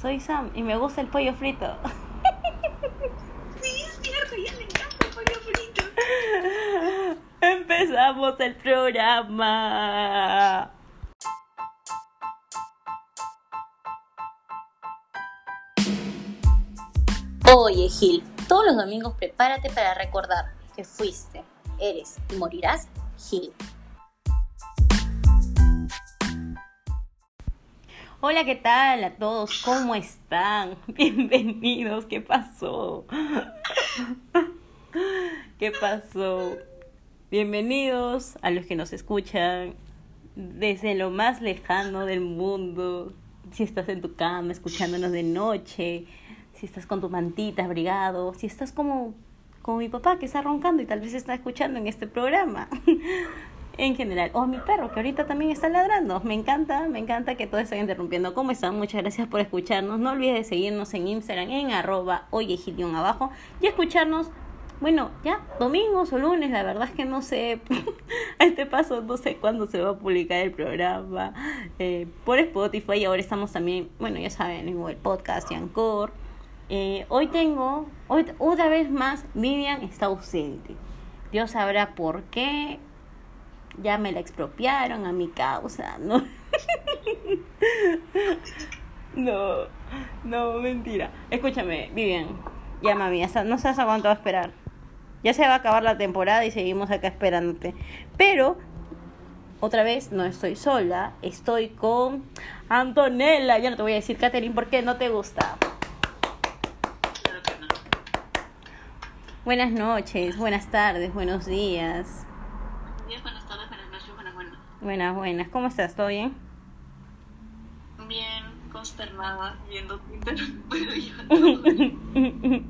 Soy Sam y me gusta el pollo frito. Sí, es cierto, ya le encanta el pollo frito. Empezamos el programa. Oye, Gil, todos los domingos prepárate para recordar que fuiste, eres y morirás Gil. Hola, ¿qué tal a todos? ¿Cómo están? Bienvenidos. ¿Qué pasó? ¿Qué pasó? Bienvenidos a los que nos escuchan desde lo más lejano del mundo. Si estás en tu cama escuchándonos de noche, si estás con tu mantita abrigado, si estás como, como mi papá que está roncando y tal vez está escuchando en este programa. en general. O mi perro, que ahorita también está ladrando. Me encanta, me encanta que todo esté interrumpiendo. ¿Cómo están? Muchas gracias por escucharnos. No olvides de seguirnos en Instagram en arroba oyegilion abajo y escucharnos. Bueno, ya domingos o lunes, la verdad es que no sé, a este paso no sé cuándo se va a publicar el programa eh, por Spotify. Ahora estamos también, bueno, ya saben, en el podcast y Anchor. Eh, hoy tengo, hoy otra vez más, Vivian está ausente. Dios sabrá por qué, ya me la expropiaron a mi causa, ¿no? no, no, mentira. Escúchame, Vivian, ya mami, no sabes a cuánto va a esperar. Ya se va a acabar la temporada y seguimos acá esperándote. Pero, otra vez, no estoy sola, estoy con Antonella. Ya no te voy a decir, Katherine, ¿por qué no te gusta? Buenas noches, buenas tardes, buenos días. Buenas, buenas. ¿Cómo estás? ¿Todo bien? Bien, consternada, viendo Twitter.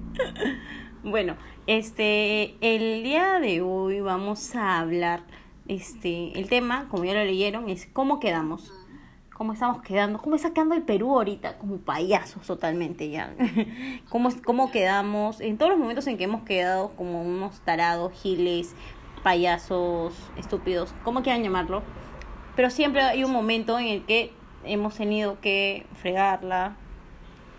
bueno, este, el día de hoy vamos a hablar, este, el tema, como ya lo leyeron, es cómo quedamos. Cómo estamos quedando, cómo está quedando el Perú ahorita, como payasos totalmente ya. cómo, cómo quedamos, en todos los momentos en que hemos quedado como unos tarados, giles, payasos, estúpidos, como quieran llamarlo. Pero siempre hay un momento en el que hemos tenido que fregarla.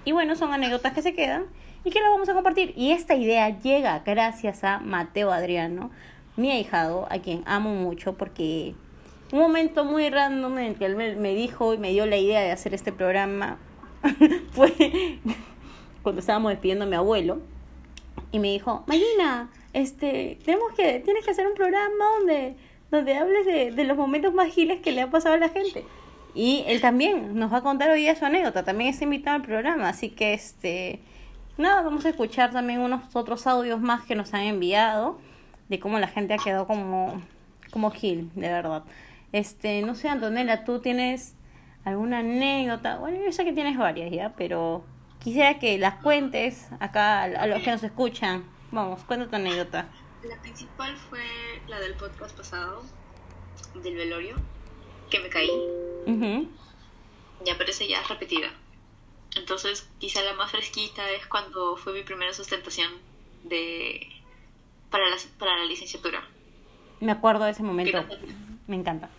Y bueno, son anécdotas que se quedan y que las vamos a compartir. Y esta idea llega gracias a Mateo Adriano, mi ahijado, a quien amo mucho porque un momento muy random en el que él me dijo y me dio la idea de hacer este programa fue cuando estábamos despidiendo a mi abuelo y me dijo, Marina, este, tenemos que, tienes que hacer un programa donde, donde hables de, de los momentos más giles que le ha pasado a la gente. Y él también nos va a contar hoy día su anécdota, también está invitado al programa, así que este, nada, vamos a escuchar también unos otros audios más que nos han enviado de cómo la gente ha quedado como, como gil, de verdad. Este, no sé, Antonella, tú tienes alguna anécdota, bueno, yo sé que tienes varias ya, pero quisiera que las cuentes acá a los que nos escuchan. Vamos, cuenta tu anécdota. La principal fue la del podcast pasado, del velorio, que me caí. Ya parece ya repetida. Entonces, quizá la más fresquita es cuando fue mi primera sustentación de para la, para la licenciatura. Me acuerdo de ese momento. Me encanta.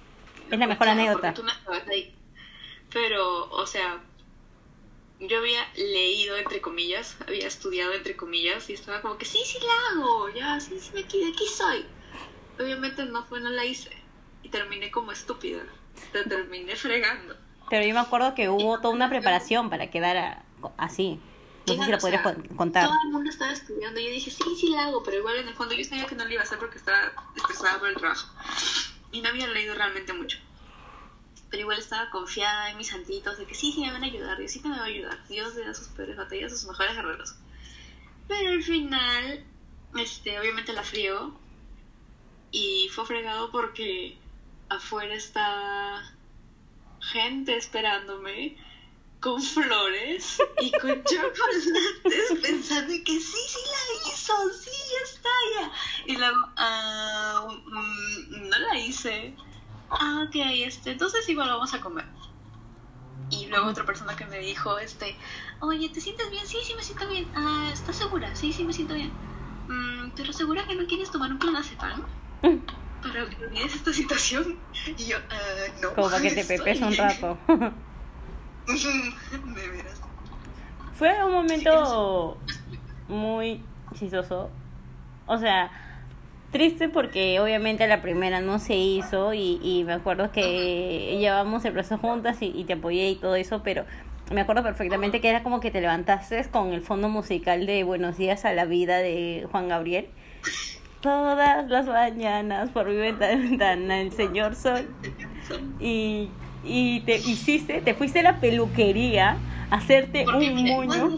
Es la mejor anécdota. Tú no estabas ahí. Pero, o sea, yo había leído entre comillas, había estudiado entre comillas y estaba como que sí, sí la hago, ya, sí, sí, aquí, aquí soy. Obviamente no fue, no la hice y terminé como estúpida, te terminé fregando. Pero yo me acuerdo que hubo toda una preparación para quedar así. No sé si lo podrías contar. Todo el mundo estaba estudiando y yo dije, sí, sí la hago, pero igual en el fondo yo sabía que no lo iba a hacer porque estaba estresada por el trabajo. Y no había leído realmente mucho pero igual estaba confiada en mis santitos de que sí, sí me van a ayudar, Dios sí me va a ayudar, Dios le da sus peores batallas a sus mejores guerreros. Pero al final, este, obviamente la frío y fue fregado porque afuera estaba gente esperándome con flores y con chocolates pensando que sí, sí la hizo, sí, ya está, ya. Y luego, ah, mm, no la hice ah, ok, este, entonces igual vamos a comer. Y luego otra persona que me dijo, este, oye, ¿te sientes bien? Sí, sí me siento bien. Ah, ¿estás segura? Sí, sí me siento bien. Mm, ¿Pero segura que no quieres tomar un clonazepam? Para que olvides esta situación. Y yo, uh, no. Como para que te pepes un rato. de veras. Fue un momento muy chistoso. O sea, triste porque obviamente la primera no se hizo y, y me acuerdo que llevamos el proceso juntas y, y te apoyé y todo eso, pero me acuerdo perfectamente que era como que te levantaste con el fondo musical de Buenos días a la vida de Juan Gabriel. Todas las mañanas por mi ventana el señor sol. Y, y te hiciste, te fuiste a la peluquería a hacerte Porque, un moño.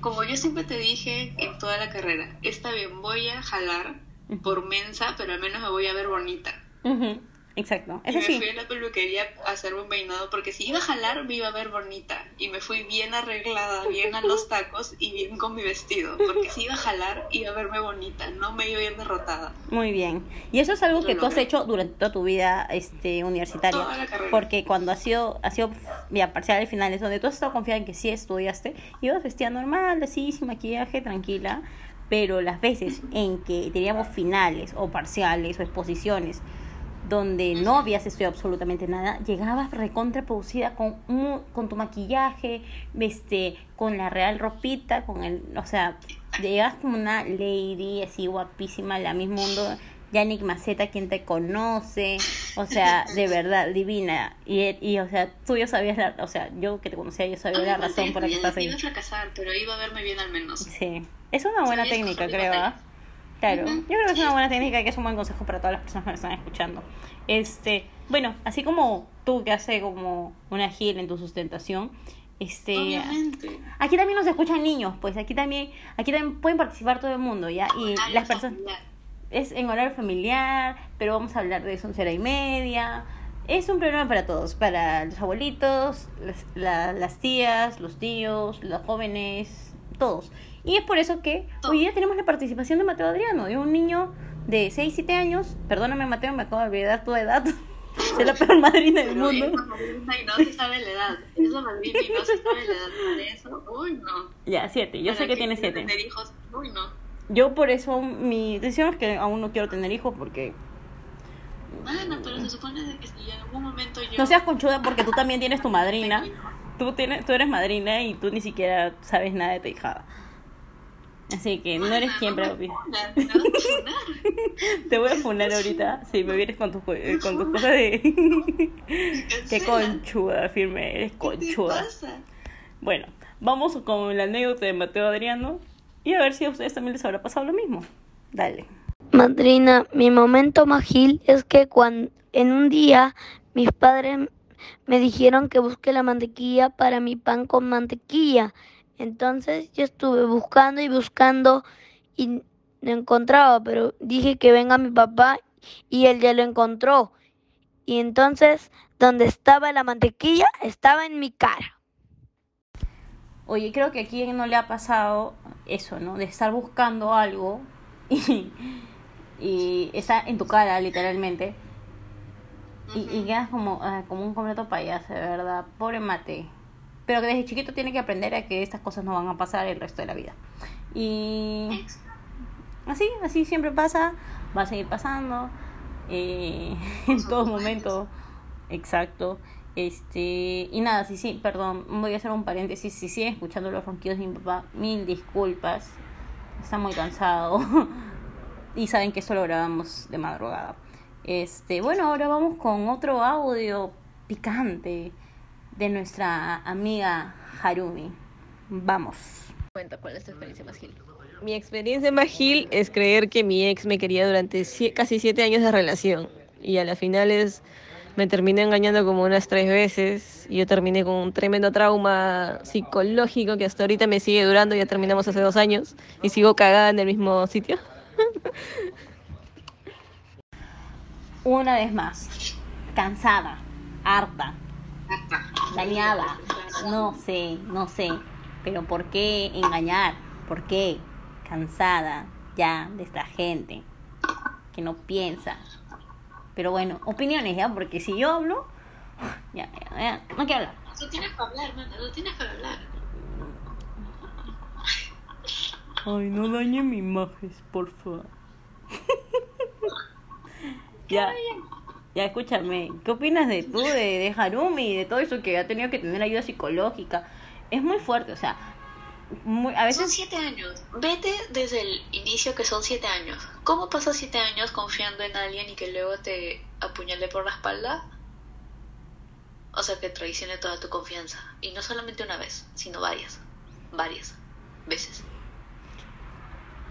como yo siempre te dije en toda la carrera, está bien, voy a jalar por mensa, pero al menos me voy a ver bonita. Ujú, Exacto, Y eso me sí. fui a la peluquería a hacerme un peinado porque si iba a jalar me iba a ver bonita y me fui bien arreglada, bien a los tacos y bien con mi vestido porque si iba a jalar iba a verme bonita, no me iba a ir derrotada. Muy bien. Y eso es algo Lo que tú has hecho durante toda tu vida este, universitaria. Toda la carrera. Porque cuando ha sido, ha sido ya parciales finales, donde tú has estado confiada en que sí estudiaste, ibas vestida normal, así, sin maquillaje, tranquila. Pero las veces en que teníamos finales o parciales o exposiciones donde no habías estudiado absolutamente nada, llegabas recontra producida con, con tu maquillaje, este, con la real ropita, con el, o sea, llegas como una lady así guapísima, la mismo mundo, Yannick Maceta, quien te conoce, o sea, de verdad, divina, y, y o sea, tú ya sabías, la, o sea, yo que te conocía, yo sabía la razón por la que estás ahí. Iba a fracasar, pero iba a verme bien al menos. Sí, es una buena técnica, creo. ¿ah? Claro, Ujú. yo creo que es una buena técnica y que es un buen consejo para todas las personas que me están escuchando. Este, bueno, así como tú que haces como una gira en tu sustentación, este, Obviamente. aquí también nos escuchan niños, pues aquí también, aquí también pueden participar todo el mundo, ¿ya? Y Ah, las la personas. Es en horario familiar, pero vamos a hablar de soncera y media. Es un programa para todos, para los abuelitos, las, la- las tías, los tíos, los jóvenes, todos. Y es por eso que hoy día tenemos la participación de Mateo Adriano, de un niño de 6, 7 años. Perdóname Mateo, me acabo de olvidar tu edad. Soy la peor madrina del Pero mundo. y no se sabe la edad. Esa madrina y no se sabe la edad. Para eso, uy, no. Ya, 7, yo sé Para que tiene quiera 7. tener hijos, uy, no. Yo por eso mi decisión es que aún no quiero tener hijos porque Bueno, pero se supone de que si en algún momento yo... no seas conchuda porque tú también tienes tu madrina. tú tienes tú eres madrina y tú ni siquiera sabes nada de tu hijada así que no eres quien no me propio funas, me vas a funar. te voy a funar ahorita si me vienes con tus co- eh, con tus cosas de qué conchuda firme eres ¿Qué te conchuda pasa? bueno vamos con la anécdota de Mateo Adriano y a ver si a ustedes también les habrá pasado lo mismo dale Madrina, mi momento más gil es que cuando en un día mis padres me dijeron que busque la mantequilla para mi pan con mantequilla. Entonces yo estuve buscando y buscando y no encontraba, pero dije que venga mi papá y él ya lo encontró. Y entonces, donde estaba la mantequilla, estaba en mi cara. Oye, creo que a quien no le ha pasado eso, ¿no? De estar buscando algo y, y está en tu cara, literalmente. Y, y quedas como, ah, como un completo payaso, de verdad. Pobre mate. Pero que desde chiquito tiene que aprender a que estas cosas no van a pasar el resto de la vida. Y así, así siempre pasa, va a seguir pasando. eh, en todo momento. Exacto. Este, y nada, sí, sí, perdón, voy a hacer un paréntesis. Si siguen escuchando los ronquidos de mi papá, mil disculpas. Está muy cansado. y saben que esto lo grabamos de madrugada. Este, bueno, ahora vamos con otro audio picante de nuestra amiga Harumi. Vamos. Cuenta cuál es tu experiencia más gil. Mi experiencia más gil es creer que mi ex me quería durante casi siete años de relación. Y a las finales me terminé engañando como unas tres veces. Y yo terminé con un tremendo trauma psicológico que hasta ahorita me sigue durando. Ya terminamos hace dos años y sigo cagada en el mismo sitio. Una vez más. Cansada, harta, dañada. No sé, no sé. Pero ¿por qué engañar? ¿Por qué? Cansada ya de esta gente que no piensa. Pero bueno, opiniones ya, porque si yo hablo, ya, ya, ya, no quiero hablar. Tú tienes que hablar, mano, tú tienes que hablar. Ay, no dañe mi imagen, por favor. ya, ya, escúchame. ¿Qué opinas de tú, de, de Harumi y de todo eso que ha tenido que tener ayuda psicológica? es muy fuerte, o sea, muy, a Son veces... siete años. Vete desde el inicio que son siete años. ¿Cómo pasas siete años confiando en alguien y que luego te apuñale por la espalda? O sea, que traicione toda tu confianza. Y no solamente una vez, sino varias. Varias veces.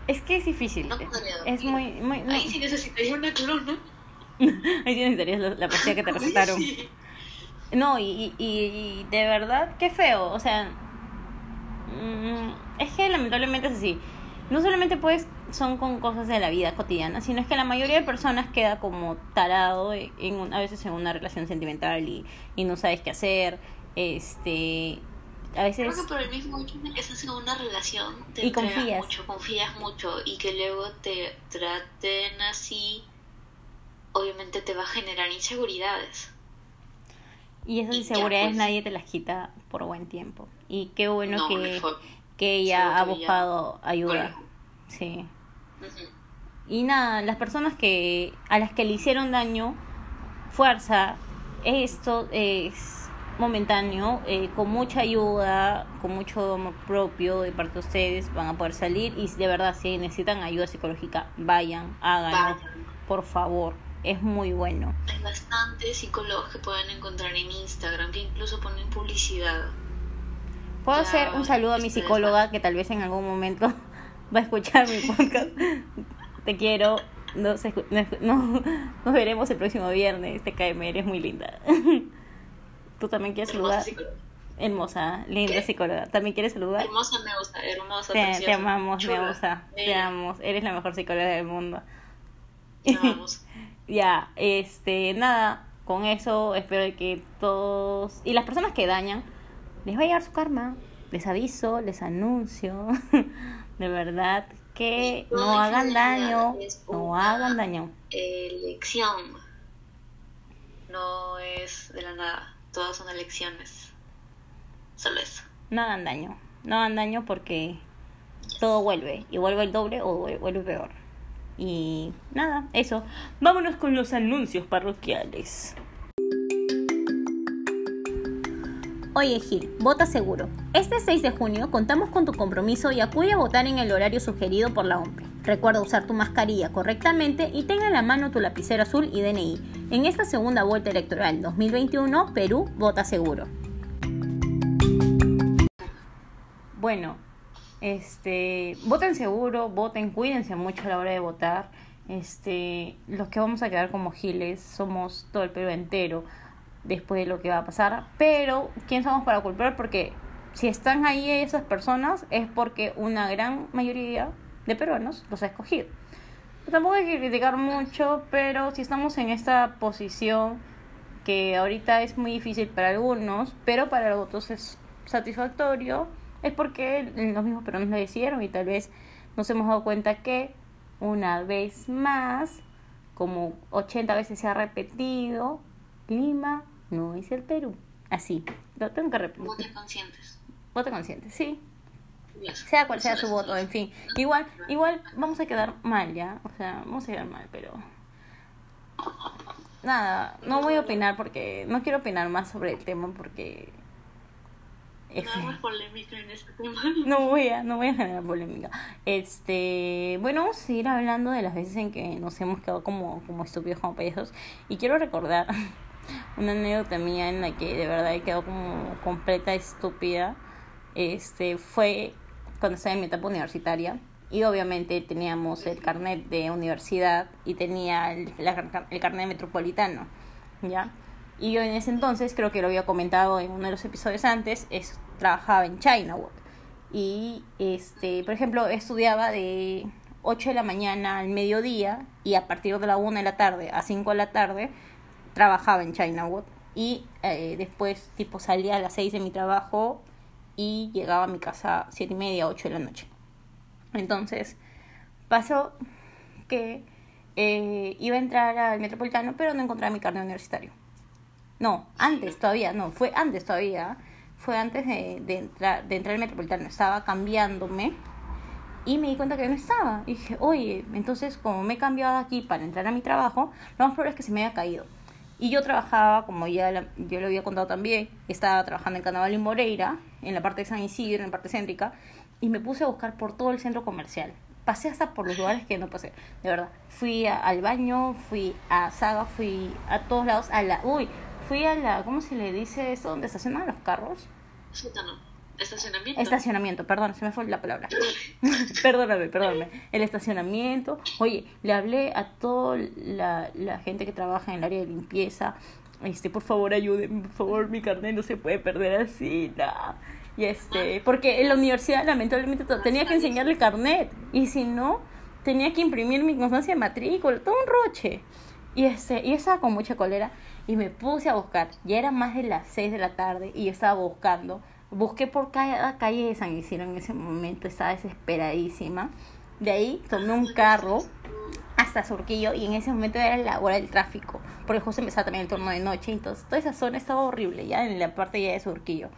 Es que es difícil. No podría es muy... muy no. Ahí sí necesitaría una clona. Ahí sí necesitarías la, la pastilla que te recetaron. Sí. No, y, y, y de verdad, qué feo. O sea, es que lamentablemente es así. No solamente pues son con cosas de la vida cotidiana, sino es que la mayoría de personas queda como tarado en un- a veces en una relación sentimental y, y no sabes qué hacer. Este, a veces Creo que por el mismo hecho de que estás en una relación, te Y confías. mucho, confías mucho y que luego te traten así, obviamente te va a generar inseguridades. y esas y inseguridades pues. nadie te las quita por buen tiempo. Y qué bueno No, que, que ella ha que ella- buscado ayuda. Bueno. Sí. Ujú. Y nada, las personas que a las que le hicieron daño, fuerza, esto es momentáneo, eh, con mucha ayuda, con mucho amor propio de parte de ustedes, van a poder salir y de verdad, si necesitan ayuda psicológica, vayan, háganlo, Vayan. por favor, es muy bueno. Hay bastantes psicólogos que pueden encontrar en Instagram que incluso ponen publicidad. Puedo Ya, hacer un saludo a mi psicóloga que tal vez en algún momento va a escuchar mi podcast. Te quiero. Nos, nos, no- nos veremos el próximo viernes. Te cae, eres muy linda. ¿Tú también quieres Hermosa saludar? psicóloga. Hermosa, linda ¿Qué? psicóloga. ¿También quieres saludar? Hermosa me gusta, hermosa, Te, te amamos, chula, me gusta. Te amamos. Eres la mejor psicóloga del mundo. Ya, este, nada, con eso espero que todos y las personas que dañan les va a llegar su karma. Les aviso, les anuncio, de verdad que No no hagan daño, no hagan daño. Elección. No es de la nada. Todas son elecciones. Solo eso. No hagan daño, no hagan daño porque todo vuelve y vuelve el doble o vuelve peor. Y nada, eso. Vámonos con los anuncios parroquiales. Oye Gil, vota seguro. Este 6 de junio contamos con tu compromiso y acude a votar en el horario sugerido por la OMPE. Recuerda usar tu mascarilla correctamente y tenga en la mano tu lapicero azul y DNI. En esta segunda vuelta electoral 2021, Perú vota seguro. Bueno, este, voten seguro, voten, cuídense mucho a la hora de votar. Este, los que vamos a quedar como giles somos todo el Perú entero después de lo que va a pasar, pero quién somos para culpar porque si están ahí esas personas es porque una gran mayoría de peruanos los ha escogido. Tampoco hay que criticar mucho, pero si estamos en esta posición que ahorita es muy difícil para algunos, pero para otros es satisfactorio, es porque los mismos peruanos lo hicieron y tal vez nos hemos dado cuenta que una vez más, como 80 veces se ha repetido, Lima no es el Perú. Así, lo tengo que repetir. Voten conscientes. Voto consciente, sí. Sea cual sea su voto, en fin. Igual, igual vamos a quedar mal ya. O sea, vamos a quedar mal, pero. Nada, no voy a opinar porque. No quiero opinar más sobre el tema porque. No polémica en este tema. No voy a, no voy a generar polémica. Este, bueno, vamos a seguir hablando de las veces en que nos hemos quedado como, como estúpidos, como payasos. Y quiero recordar una anécdota mía en la que de verdad he quedado como completa estúpida. Este, fue cuando estaba en mi etapa universitaria. Y obviamente teníamos el carnet de universidad y tenía el, la- el carnet metropolitano, ¿ya? Y yo en ese entonces, creo que lo había comentado en uno de los episodios antes, es, trabajaba en Chinawood. Y, este, por ejemplo, estudiaba de 8 de la mañana al mediodía y a partir de la 1 de la tarde a 5 de la tarde trabajaba en Chinawood. Y eh, después, tipo, salía a las 6 de mi trabajo y llegaba a mi casa 7 y media, 8 de la noche. Entonces, pasó que eh, iba a entrar al metropolitano, pero no encontraba mi carnet universitario. No, antes todavía, no, fue antes todavía. Fue antes de, de entrar, de entrar al metropolitano. Estaba cambiándome y me di cuenta que no estaba. Y dije, oye, entonces como me he cambiado aquí para entrar a mi trabajo, lo más probable es que se me haya caído. Y yo trabajaba, como ya la- yo lo había contado también, estaba trabajando en Carnaval y Moreira, en la parte de San Isidro, en la parte céntrica, y me puse a buscar por todo el centro comercial. Pasé hasta por los lugares que no pasé, de verdad. Fui a- al baño, fui a Saga, fui a todos lados, a la... Uy, fui a la... ¿Cómo se le dice eso? ¿Dónde estacionan los carros? Sótano. Estacionamiento. Estacionamiento, perdón, se me fue la palabra. perdóname, perdóname. El estacionamiento. Oye, le hablé a toda la, la gente que trabaja en el área de limpieza. Este, por favor, ayúdenme, por favor, mi carnet no se puede perder así, nada. Y este, porque en la universidad lamentablemente tenía que enseñarle carnet. Y si no, tenía que imprimir mi constancia de matrícula, todo un roche. Y este, y estaba con mucha cólera y me puse a buscar. Ya era más de las 6 de la tarde y estaba buscando. Busqué por cada calle de San Isidro en ese momento, estaba desesperadísima. De ahí tomé un carro hasta Surquillo y en ese momento era la hora del tráfico, porque justo empezaba también el turno de noche, entonces toda esa zona estaba horrible, ya en la parte ya de Surquillo,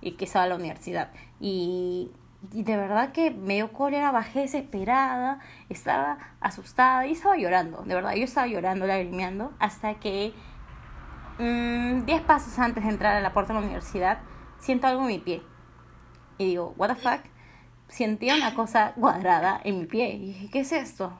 y que estaba la universidad. Y, de verdad que me dio cólera, bajé desesperada, estaba asustada y estaba llorando, de verdad, yo estaba llorando, lagrimeando, hasta que mm, 10 pasos antes de entrar a la puerta de la universidad, siento algo en mi pie. Y digo, what the fuck? Sentía una cosa cuadrada en mi pie. Y dije, ¿qué es esto?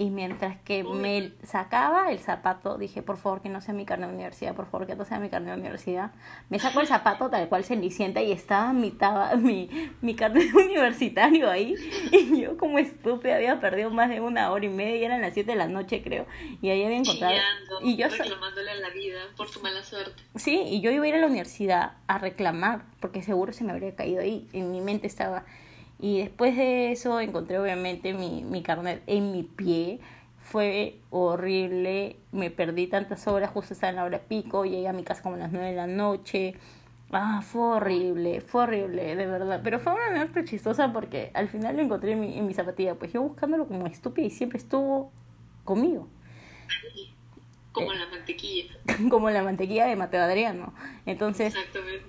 Y mientras que me sacaba el zapato, dije, por favor, que no sea mi carnet de universidad, por favor, que no sea mi carnet de universidad. Me saco el zapato tal cual cenicienta y estaba mi, taba, mi, mi carnet universitario ahí. Y yo como estúpida había perdido más de una hora y media, eran las 7 de la noche creo. Y ahí había encontrado... Chillando, Y yo... reclamándole a la vida por su mala suerte. Sí, y yo iba a ir a la universidad a reclamar, porque seguro se me habría caído ahí, en mi mente estaba. Y después de eso encontré obviamente mi, mi carnet en mi pie. Fue horrible, me perdí tantas horas, justo estaba en la hora pico, llegué a mi casa como a las 9 de la noche. Ah, fue horrible, fue horrible, de verdad. Pero fue una anécdota chistosa porque al final lo encontré en mi, en mi zapatilla, pues yo buscándolo como estúpida y siempre estuvo conmigo. Como Eh. la mantequilla. como la mantequilla de Mateo Adriano. Entonces, Exactamente.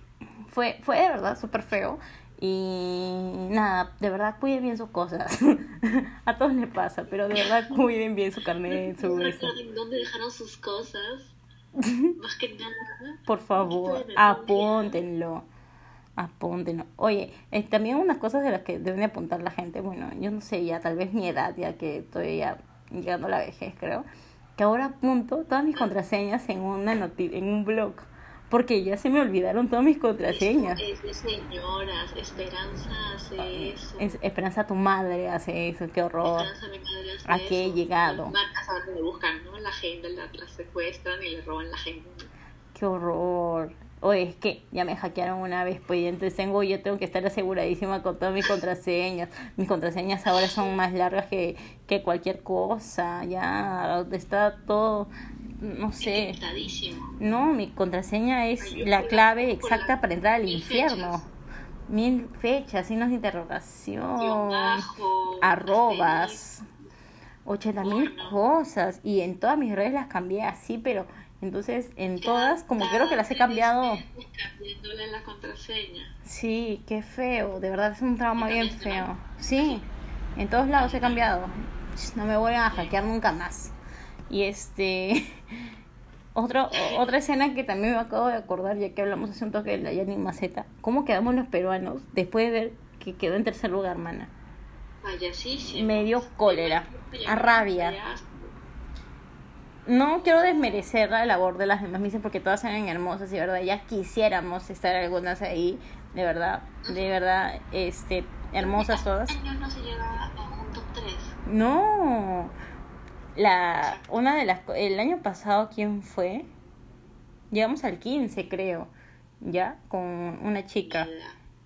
fue, fue de verdad súper feo. Y nada, de verdad cuiden bien sus cosas. a todos les pasa, pero de verdad cuiden bien su carnet, su eso. dónde dejaron sus cosas. Más que nada. Por favor, apúntenlo. Apúntenlo. Oye, eh, también unas cosas de las que deben de apuntar la gente. Bueno, yo no sé, ya tal vez mi edad, ya que estoy ya llegando a la vejez, creo. Que ahora apunto todas mis contraseñas en, una en un blog. Porque ya se me olvidaron todas mis contraseñas. Es de señoras. Esperanza hace eso. Es- Esperanza, tu madre hace eso, qué horror. Esperanza, mi madre hace ¿A qué he eso. llegado? Marcas ahora le buscan, ¿no? La agenda, la, la secuestran y le roban la agenda. Qué horror. Oye, es que ya me hackearon una vez, pues entonces tengo, yo tengo que estar aseguradísima con todas mis contraseñas. Mis contraseñas ahora son más largas que, que cualquier cosa. Ya está todo, no sé. No, mi contraseña es la clave exacta para entrar al infierno. Mil fechas, signos de interrogación, arrobas, ochenta mil Bueno. cosas. Y en todas mis redes las cambié así, pero entonces en todas, como creo que las he cambiado. La contraseña. Sí, qué feo, de verdad es un trauma bien feo. Sí, en todos lados he cambiado. No me vuelven a hackear nunca más. Y este. Otro, o- otra escena que también me acabo de acordar, ya que hablamos hace un toque de la Yani Maceta. ¿Cómo quedamos los peruanos después de ver que quedó en tercer lugar, mana? Payasísimo. Me dio cólera, a rabia. No quiero desmerecer la labor de las demás misas porque todas eran hermosas y de verdad ya quisiéramos estar algunas ahí, de verdad, de verdad, este, hermosas todas. Este no se llega a un top 3. No, la, una de las, el año pasado, ¿quién fue? Llegamos al 15 creo, ya, con una chica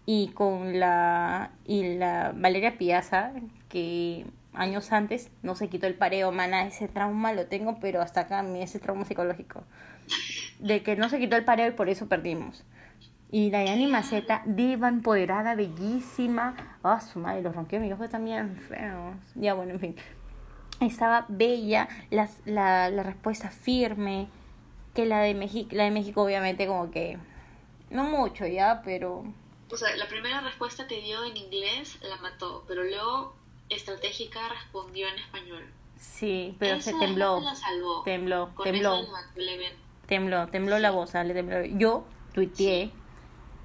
y con la, y la Valeria Piazza, que años antes no se quitó el pareo, mana, ese trauma lo tengo, pero hasta acá, mi- ese trauma psicológico, de que no se quitó el pareo y por eso perdimos. Y la Yani Maceta, diva empoderada, bellísima. Ah, su madre, los ronquidos de mi ojo también feos. Ya, bueno, en fin. Estaba bella, las, la, la respuesta firme. Que la de México, la de México obviamente como que... No mucho ya, pero... O sea, la primera respuesta que dio en inglés la mató, pero luego estratégica respondió en español. Sí, pero Esa se tembló. La salvó. Tembló, Con tembló. eso tembló, tembló la voz, le tembló. Yo tuiteé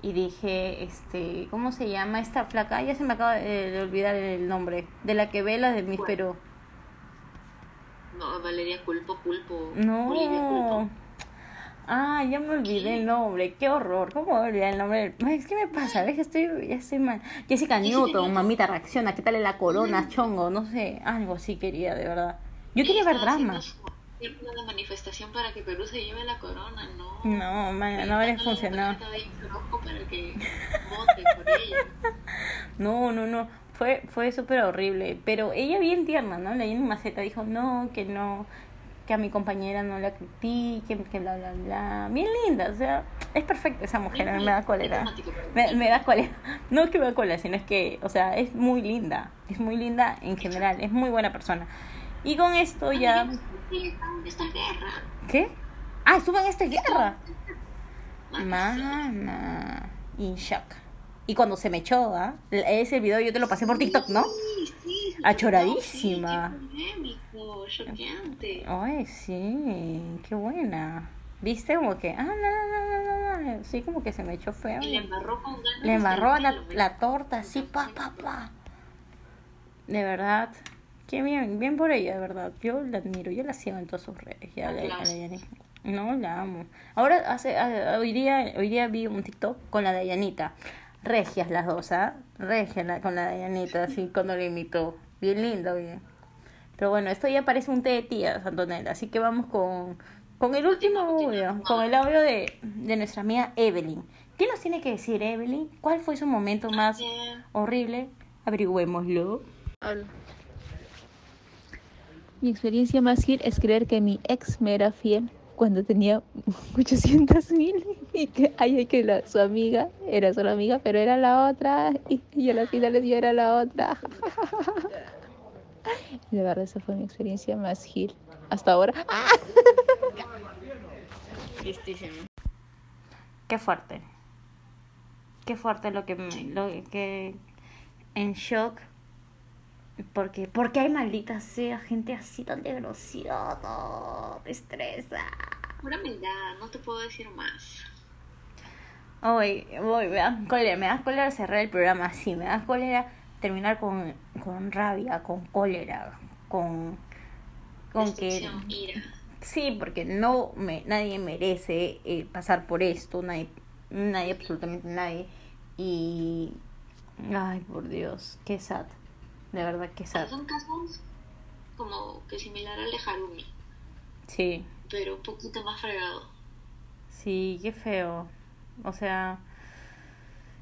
y dije, este, ¿cómo se llama esta flaca? Ya se me acaba de, de olvidar el nombre, de la que ve las de Miss ¿Cuál? Perú. No, Valeria Culpo, Culpo. Olivia No. Culpo. Ah, ya me olvidé el nombre, qué horror. ¿Cómo me olvidé el nombre? Ay, ¿Qué me pasa? ¿Ves que estoy, ya estoy mal? Jessica Newton, mamita, reacciona, ¿qué tal la corona, chongo? No sé, algo así quería, de verdad. Yo quería ver drama. haciendo su- Una manifestación para que Perú se lleve la corona, ¿no? No, man, no habría funcionado. que. No, no, no. Fue, fue súper horrible. Pero ella bien tierna, ¿no? Leyendo en maceta dijo, no, que no, que a mi compañera no la critiquen, que bla, bla, bla. Bien linda, o sea, es perfecta esa mujer, a mí me da cólera. Me, me da cólera. No es que me da cólera, sino es que, o sea, es muy linda. Es muy linda en general, es muy buena persona. Y con esto ya... ¿Qué? Ah, estuvo en esta guerra. Mana. Y shock. Y cuando se me echó, ¿ah? Ese video yo te lo pasé por TikTok, ¿no? Sí, sí, sí, Achoradísima. Ay, sí, qué buena. ¿Viste? Como que, ah, no, no, no, no, no. Sí, como que se me echó feo. Y le embarró con ganas. Le embarró la, la torta, así, pa, pa, pa. De verdad, qué bien, bien por ella, de verdad. Yo la admiro, yo la sigo en todas sus redes. Ya la, a la Yani. No, la amo. Ahora, hace, hoy, día, hoy día vi un TikTok con la Dayanita. Regias las dos, ¿ah? Regias la- con la Dayanita, así, cuando le imitó. Bien lindo, bien. Pero bueno, esto ya parece un té de tías, Antonella. Así que vamos con, con el último audio, con el audio de, de nuestra amiga Evelyn. ¿Qué nos tiene que decir Evelyn? ¿Cuál fue su momento más horrible? Averigüémoslo. Mi experiencia más fiel es creer que mi ex me era fiel cuando tenía 800 mil y que, ay, que la- su amiga era solo amiga, pero era la otra y, y a las finales yo era la otra. De verdad, esa fue mi experiencia más gil hasta ahora. Qué fuerte. Qué fuerte lo que me- lo que en shock porque porque hay maldita sea gente así tan desgraciada, te estresa. Pura humildad, no te puedo decir más. Hoy, voy, me da cólera, me da cólera cerrar el programa así, me da cólera terminar con, con rabia, con cólera, con con que ira. Sí, porque no me, nadie merece eh, pasar por esto, nadie, nadie, absolutamente nadie. Y, ay, por Dios, qué sad, de verdad que sad. Son casos como que similar al de Harumi, Sí, pero un poquito más fregado. sí, qué feo. O sea,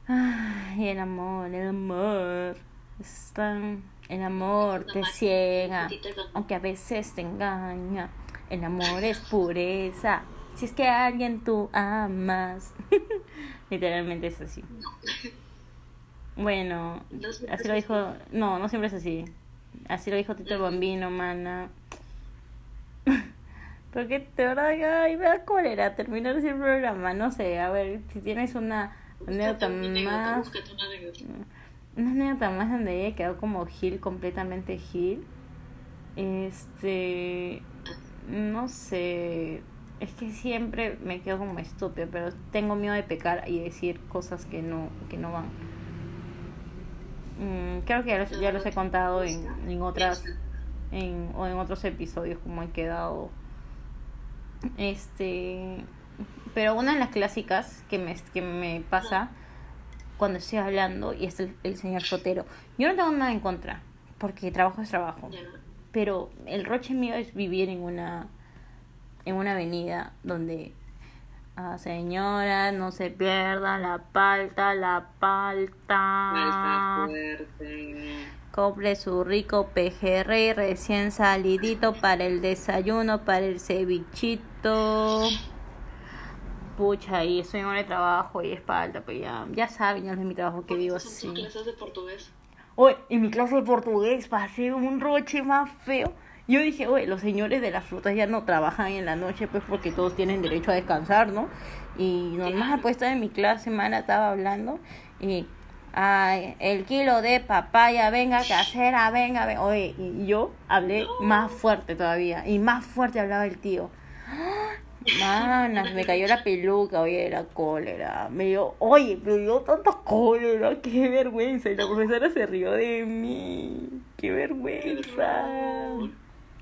ay, el amor, el amor, es tan, el amor te ciega. aunque a veces te engaña. El amor es pureza. Si es que a alguien tú amas. Literalmente es así. Bueno, No así lo dijo. No, no siempre es así. Así lo dijo Tito el Bambino, mana. Porque de verdad, ay, me da cólera terminar ese programa. No sé, a ver, si tienes una anécdota más. anécdota. Una anécdota más donde ella quedó como Gil, completamente Gil. Este. No sé. Es que siempre me quedo como estúpida, pero tengo miedo de pecar y decir cosas que no, que no van. Mm, creo que ya los, ya los he contado en, en otras en, o en otros episodios como he quedado. Este. Pero una de las clásicas que me, que me pasa cuando estoy hablando y es el, el señor Sotero. Yo no tengo nada en contra, porque trabajo es trabajo. Pero el roche mío es vivir en una en una avenida donde ah, señora no se pierda la palta, la palta. Compre su rico pejerrey recién salidito para el desayuno, para el cevichito. Pucha, y en hora de trabajo y espalda, pues ya, ya saben, ya es mi trabajo que vivo Son así. clases de portugués. Oye, en mi clase de portugués pasé un roche más feo. Yo dije, oye, los señores de las frutas ya no trabajan en la noche, pues porque todos tienen derecho a descansar, ¿no? Y normal, pues estaba en mi clase, mana, estaba hablando y, ay, el kilo de papaya, venga, casera, venga, venga. Oye, y yo hablé más fuerte todavía, y más fuerte hablaba el tío. Manas, me cayó la peluca, oye, la cólera. Me dio, oye, me dio tanta cólera, qué vergüenza. Y la profesora se rió de mí. Qué vergüenza.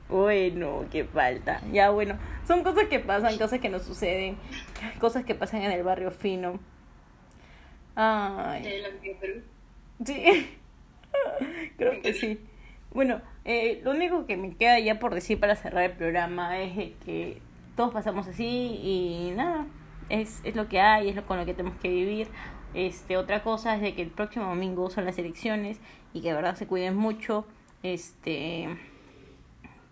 Bueno, qué falta. Ya, bueno, son cosas que pasan, cosas que nos suceden, cosas que pasan en el barrio fino. Ay. De Perú. Sí, creo que sí. Bueno, eh, lo único que me queda ya por decir para cerrar el programa es que todos pasamos así y nada, es, es lo que hay, es lo con lo que tenemos que vivir. Este, otra cosa es de que el próximo domingo son las elecciones y que de verdad se cuiden mucho. Este,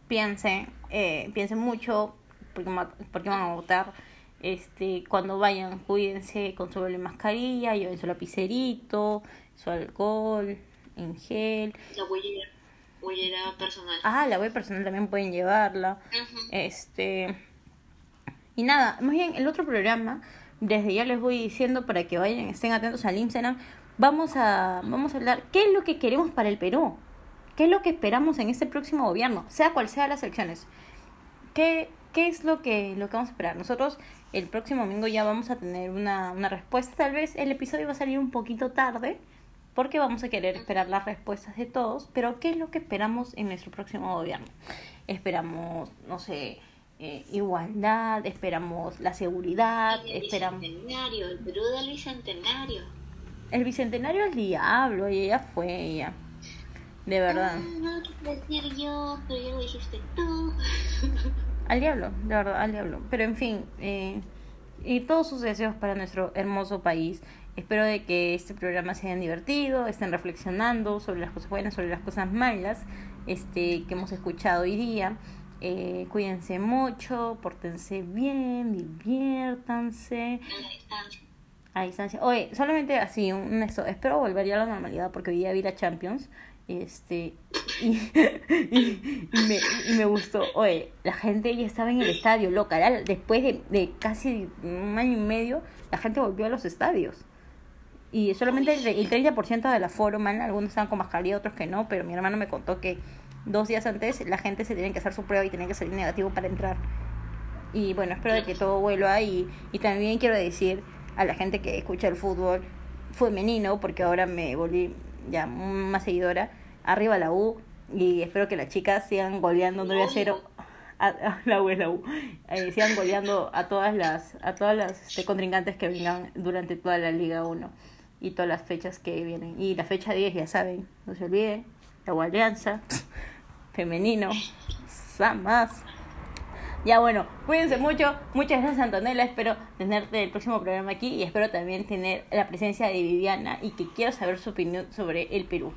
piensen, eh, piensen mucho porque, porque van a votar. Este, cuando vayan, cuídense con su mascarilla, lleven su lapicerito, su alcohol, en gel. La huellera. Huellera personal. Ah, la web personal también pueden llevarla. Este. Y nada, más bien el otro programa, desde ya les voy diciendo para que vayan, estén atentos al Instagram, vamos a, vamos a hablar qué es lo que queremos para el Perú, qué es lo que esperamos en este próximo gobierno, sea cual sea las elecciones. ¿Qué, qué es lo que, lo que vamos a esperar? Nosotros el próximo domingo ya vamos a tener una, una respuesta, tal vez el episodio va a salir un poquito tarde, porque vamos a querer esperar las respuestas de todos, pero ¿qué es lo que esperamos en nuestro próximo gobierno? Esperamos, no sé, eh, igualdad, esperamos la seguridad, El esperamos... bicentenario, el Perú del bicentenario. El bicentenario del diablo, y ella fue ella. De verdad. Ah, no lo quiero decir yo, pero ya lo dijiste tú. Al diablo, de verdad, al diablo. Pero en fin, eh, y todos sus deseos para nuestro hermoso país. Espero de que este programa se hayan divertido, estén reflexionando sobre las cosas buenas, sobre las cosas malas este, que hemos escuchado hoy día. Eh, cuídense mucho, pórtense bien, diviértanse A distancia. a distancia. Oye, solamente así, un esto. Espero volver ya a la normalidad porque hoy día vi la Champions. Este. Y, y- y me, y me gustó. Oye, la gente ya estaba en el estadio, loca. Era Después de, de casi un año y medio, la gente volvió a los estadios. Y solamente el, el 30% del aforo, man. Algunos estaban con mascarilla, otros que no. Pero mi hermano me contó que dos días antes la gente se tenía que hacer su prueba y tenía que salir negativo para entrar. Y bueno, espero de que todo vuelva y, y también quiero decir a la gente que escucha el fútbol femenino, porque ahora me volví ya más seguidora, arriba la U y espero que las chicas sigan goleando 9 a 0 a, a la U es la U, eh, sigan goleando a todas las a todas las este, contrincantes que vengan durante toda la Liga 1 y todas las fechas que vienen. Y la fecha 10 ya saben, no se olviden, la U Alianza, femenino, Samas. Ya bueno, cuídense mucho. Muchas gracias Antonella. Espero tenerte el próximo programa aquí y espero también tener la presencia de Viviana y que quiero saber su opinión sobre el Perú.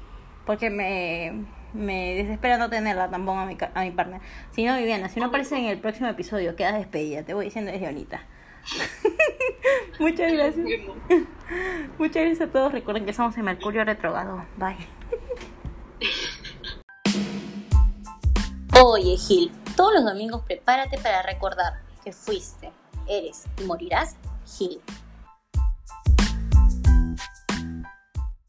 Porque me, me desespera no tenerla tampoco a mi, a mi partner. Si no, Viviana, si no aparece en el próximo episodio, quedas despedida. Te voy diciendo desde ahorita. Muchas gracias. Muchas gracias a todos. Recuerden que estamos en Mercurio Retrogrado. Bye. Oye, Gil, todos los domingos prepárate para recordar que fuiste, eres y morirás Gil.